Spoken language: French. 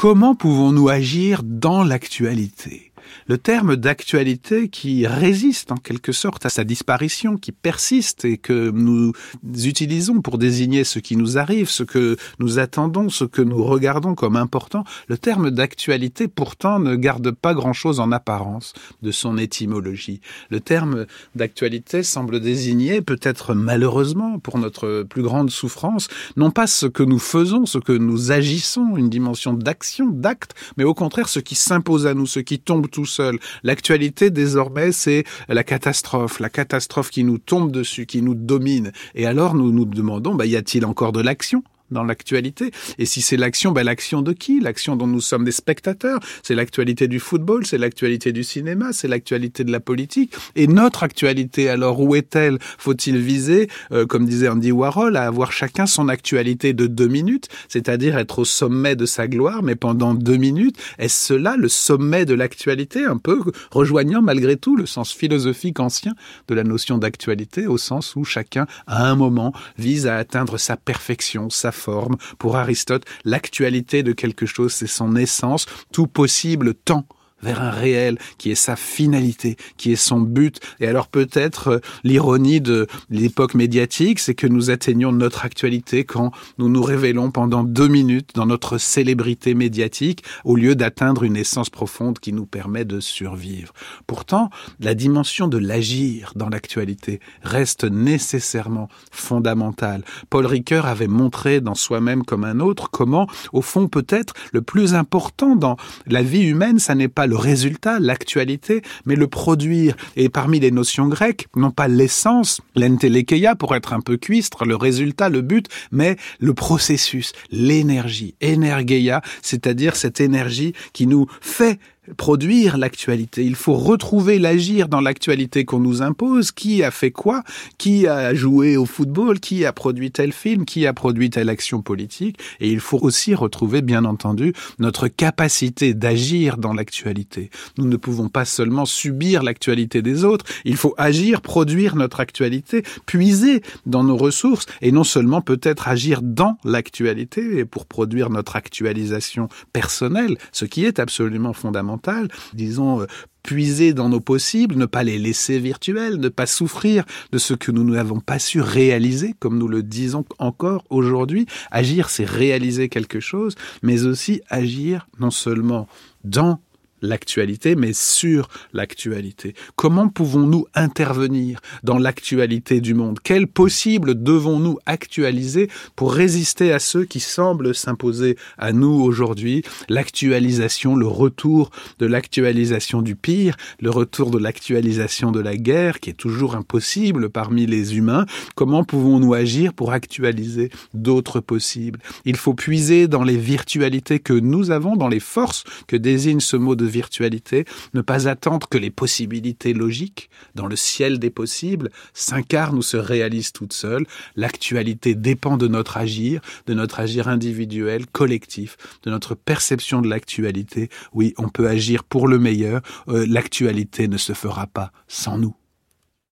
Comment pouvons-nous agir dans l'actualité? Le terme d'actualité qui résiste en quelque sorte à sa disparition, qui persiste et que nous utilisons pour désigner ce qui nous arrive, ce que nous attendons, ce que nous regardons comme important, le terme d'actualité pourtant ne garde pas grand-chose en apparence de son étymologie. Le terme d'actualité semble désigner, peut-être malheureusement pour notre plus grande souffrance, non pas ce que nous faisons, ce que nous agissons, une dimension d'action, d'acte, mais au contraire ce qui s'impose à nous, ce qui tombe tout L'actualité, désormais, c'est la catastrophe, la catastrophe qui nous tombe dessus, qui nous domine. Et alors, nous nous demandons, bah, y a-t-il encore de l'action? Dans l'actualité. Et si c'est l'action, ben l'action de qui? L'action dont nous sommes des spectateurs. C'est l'actualité du football, c'est l'actualité du cinéma, c'est l'actualité de la politique. Et notre actualité, alors où est-elle? Faut-il viser, euh, comme disait Andy Warhol, à avoir chacun son actualité de deux minutes, c'est-à-dire être au sommet de sa gloire, mais pendant deux minutes Est-ce cela le sommet de l'actualité, un peu rejoignant malgré tout le sens philosophique ancien de la notion d'actualité, au sens où chacun, à un moment, vise à atteindre sa perfection, sa forme. Pour Aristote, l'actualité de quelque chose, c'est son essence, tout possible temps vers un réel qui est sa finalité, qui est son but. Et alors peut-être euh, l'ironie de l'époque médiatique, c'est que nous atteignons notre actualité quand nous nous révélons pendant deux minutes dans notre célébrité médiatique au lieu d'atteindre une essence profonde qui nous permet de survivre. Pourtant, la dimension de l'agir dans l'actualité reste nécessairement fondamentale. Paul Ricoeur avait montré dans soi-même comme un autre comment, au fond, peut-être le plus important dans la vie humaine, ça n'est pas le résultat, l'actualité, mais le produire. Et parmi les notions grecques, non pas l'essence, l'entelekeia pour être un peu cuistre, le résultat, le but, mais le processus, l'énergie, energeia, c'est-à-dire cette énergie qui nous fait produire l'actualité. Il faut retrouver l'agir dans l'actualité qu'on nous impose. Qui a fait quoi? Qui a joué au football? Qui a produit tel film? Qui a produit telle action politique? Et il faut aussi retrouver, bien entendu, notre capacité d'agir dans l'actualité. Nous ne pouvons pas seulement subir l'actualité des autres. Il faut agir, produire notre actualité, puiser dans nos ressources et non seulement peut-être agir dans l'actualité pour produire notre actualisation personnelle, ce qui est absolument fondamental disons, euh, puiser dans nos possibles, ne pas les laisser virtuels, ne pas souffrir de ce que nous n'avons pas su réaliser, comme nous le disons encore aujourd'hui. Agir, c'est réaliser quelque chose, mais aussi agir non seulement dans l'actualité, mais sur l'actualité. Comment pouvons-nous intervenir dans l'actualité du monde? Quels possibles devons-nous actualiser pour résister à ceux qui semblent s'imposer à nous aujourd'hui? L'actualisation, le retour de l'actualisation du pire, le retour de l'actualisation de la guerre, qui est toujours impossible parmi les humains. Comment pouvons-nous agir pour actualiser d'autres possibles? Il faut puiser dans les virtualités que nous avons, dans les forces que désigne ce mot de virtualité, ne pas attendre que les possibilités logiques, dans le ciel des possibles, s'incarnent ou se réalisent toutes seules. L'actualité dépend de notre agir, de notre agir individuel, collectif, de notre perception de l'actualité. Oui, on peut agir pour le meilleur, euh, l'actualité ne se fera pas sans nous.